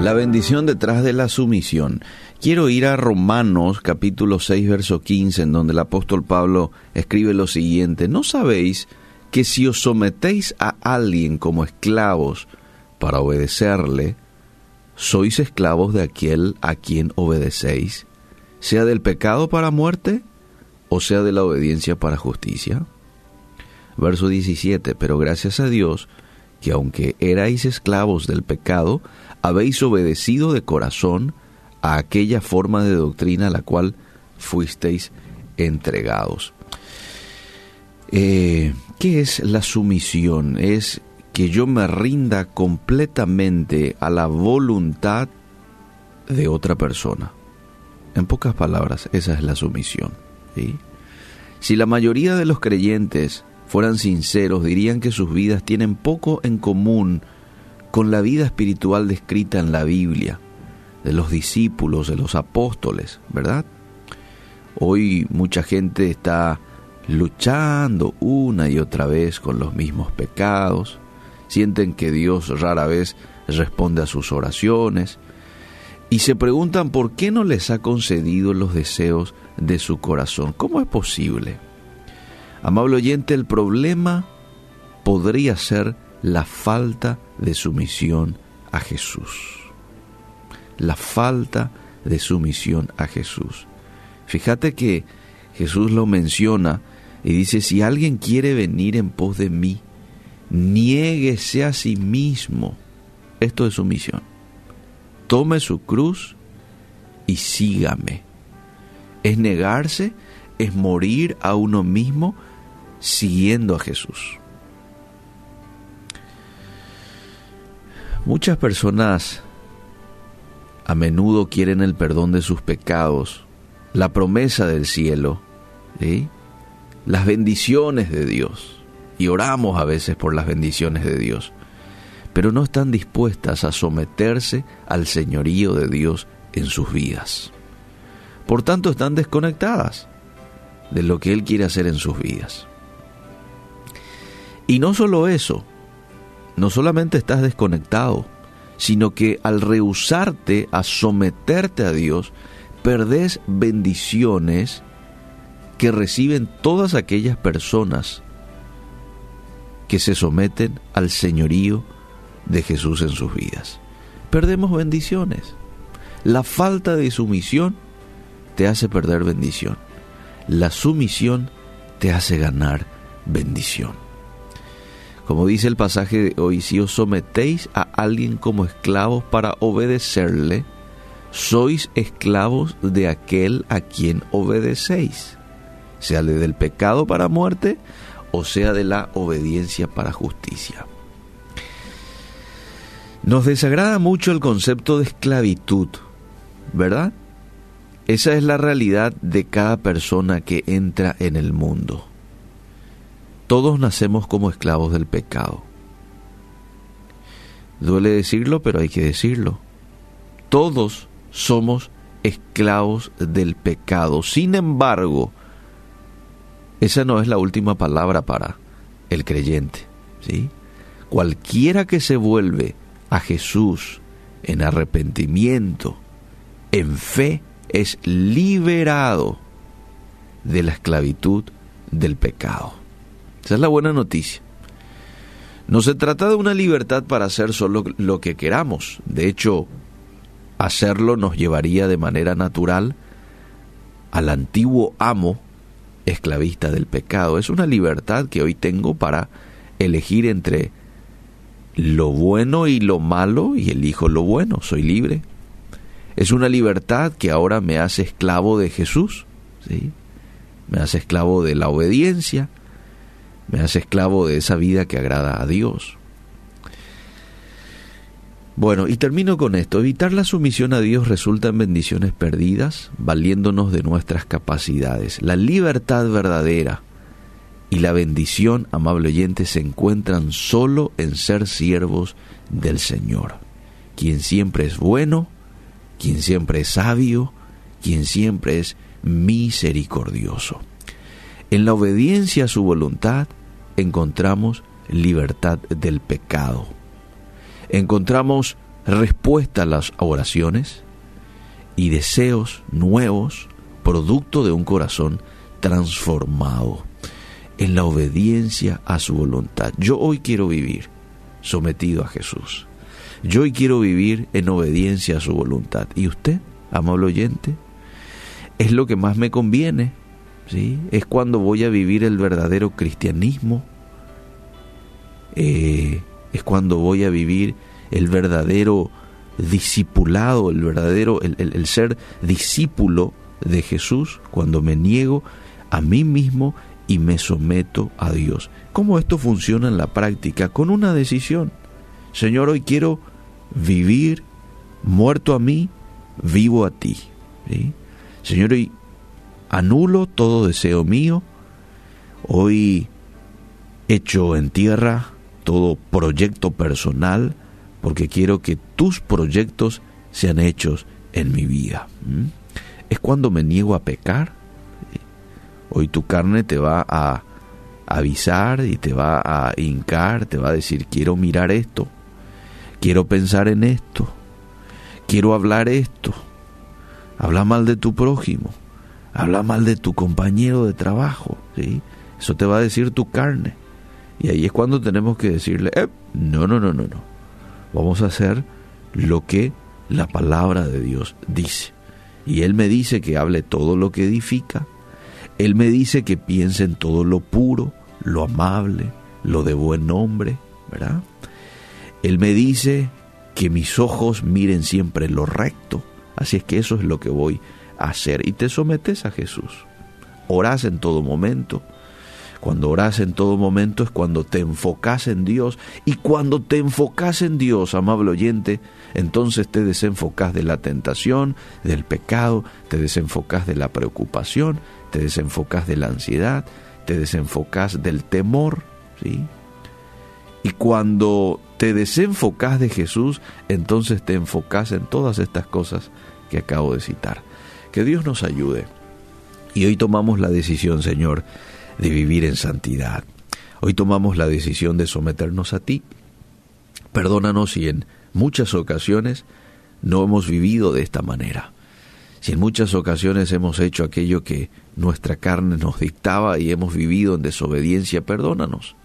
La bendición detrás de la sumisión. Quiero ir a Romanos capítulo 6 verso 15 en donde el apóstol Pablo escribe lo siguiente, ¿no sabéis que si os sometéis a alguien como esclavos para obedecerle, sois esclavos de aquel a quien obedecéis, sea del pecado para muerte o sea de la obediencia para justicia? Verso 17, pero gracias a Dios, que aunque erais esclavos del pecado, habéis obedecido de corazón a aquella forma de doctrina a la cual fuisteis entregados. Eh, ¿Qué es la sumisión? Es que yo me rinda completamente a la voluntad de otra persona. En pocas palabras, esa es la sumisión. Si la mayoría de los creyentes fueran sinceros, dirían que sus vidas tienen poco en común con la vida espiritual descrita en la Biblia, de los discípulos, de los apóstoles, ¿verdad? Hoy mucha gente está luchando una y otra vez con los mismos pecados, sienten que Dios rara vez responde a sus oraciones y se preguntan por qué no les ha concedido los deseos de su corazón. ¿Cómo es posible? Amable oyente, el problema podría ser la falta de sumisión a Jesús. La falta de sumisión a Jesús. Fíjate que Jesús lo menciona y dice, si alguien quiere venir en pos de mí, niéguese a sí mismo. Esto es sumisión. Tome su cruz y sígame. Es negarse, es morir a uno mismo siguiendo a Jesús. Muchas personas a menudo quieren el perdón de sus pecados, la promesa del cielo, las bendiciones de Dios. Y oramos a veces por las bendiciones de Dios, pero no están dispuestas a someterse al señorío de Dios en sus vidas. Por tanto, están desconectadas de lo que Él quiere hacer en sus vidas. Y no solo eso, no solamente estás desconectado, sino que al rehusarte a someterte a Dios, perdés bendiciones que reciben todas aquellas personas que se someten al señorío de Jesús en sus vidas. Perdemos bendiciones. La falta de sumisión te hace perder bendición. La sumisión te hace ganar bendición. Como dice el pasaje de hoy, si os sometéis a alguien como esclavos para obedecerle, sois esclavos de aquel a quien obedecéis, sea de del pecado para muerte o sea de la obediencia para justicia. Nos desagrada mucho el concepto de esclavitud, ¿verdad? Esa es la realidad de cada persona que entra en el mundo. Todos nacemos como esclavos del pecado. Duele decirlo, pero hay que decirlo. Todos somos esclavos del pecado. Sin embargo, esa no es la última palabra para el creyente. ¿sí? Cualquiera que se vuelve a Jesús en arrepentimiento, en fe, es liberado de la esclavitud del pecado. Esa es la buena noticia. No se trata de una libertad para hacer solo lo que queramos. De hecho, hacerlo nos llevaría de manera natural al antiguo amo esclavista del pecado. Es una libertad que hoy tengo para elegir entre lo bueno y lo malo y elijo lo bueno. Soy libre. Es una libertad que ahora me hace esclavo de Jesús. ¿sí? Me hace esclavo de la obediencia me hace esclavo de esa vida que agrada a Dios. Bueno, y termino con esto. Evitar la sumisión a Dios resulta en bendiciones perdidas, valiéndonos de nuestras capacidades. La libertad verdadera y la bendición, amable oyente, se encuentran solo en ser siervos del Señor, quien siempre es bueno, quien siempre es sabio, quien siempre es misericordioso. En la obediencia a su voluntad encontramos libertad del pecado. Encontramos respuesta a las oraciones y deseos nuevos, producto de un corazón transformado en la obediencia a su voluntad. Yo hoy quiero vivir sometido a Jesús. Yo hoy quiero vivir en obediencia a su voluntad. ¿Y usted, amable oyente? Es lo que más me conviene. ¿Sí? Es cuando voy a vivir el verdadero cristianismo. Eh, es cuando voy a vivir el verdadero discipulado, el verdadero, el, el ser discípulo de Jesús, cuando me niego a mí mismo y me someto a Dios. ¿Cómo esto funciona en la práctica? Con una decisión. Señor, hoy quiero vivir muerto a mí, vivo a ti. Señor, hoy anulo todo deseo mío. Hoy echo en tierra todo proyecto personal porque quiero que tus proyectos sean hechos en mi vida. Es cuando me niego a pecar, Hoy tu carne te va a avisar y te va a hincar, te va a decir, quiero mirar esto, quiero pensar en esto, quiero hablar esto. Habla mal de tu prójimo, habla mal de tu compañero de trabajo, ¿sí? Eso te va a decir tu carne. Y ahí es cuando tenemos que decirle, eh, no, no, no, no, no. Vamos a hacer lo que la palabra de Dios dice. Y Él me dice que hable todo lo que edifica, él me dice que piense en todo lo puro, lo amable, lo de buen nombre, ¿verdad? Él me dice que mis ojos miren siempre lo recto. Así es que eso es lo que voy hacer. Y te sometes a Jesús. Orás en todo momento. Cuando orás en todo momento es cuando te enfocas en Dios. Y cuando te enfocas en Dios, amable oyente, entonces te desenfocas de la tentación, del pecado, te desenfocas de la preocupación, te desenfocas de la ansiedad, te desenfocas del temor, ¿sí? Y cuando te desenfocas de Jesús, entonces te enfocas en todas estas cosas que acabo de citar. Que Dios nos ayude. Y hoy tomamos la decisión, Señor, de vivir en santidad. Hoy tomamos la decisión de someternos a ti. Perdónanos si en muchas ocasiones no hemos vivido de esta manera. Si en muchas ocasiones hemos hecho aquello que nuestra carne nos dictaba y hemos vivido en desobediencia, perdónanos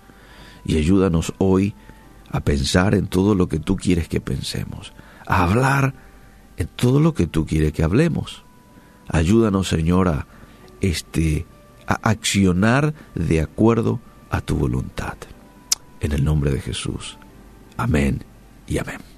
y ayúdanos hoy a pensar en todo lo que tú quieres que pensemos, a hablar en todo lo que tú quieres que hablemos. Ayúdanos, Señor, a, este, a accionar de acuerdo a tu voluntad. En el nombre de Jesús. Amén y amén.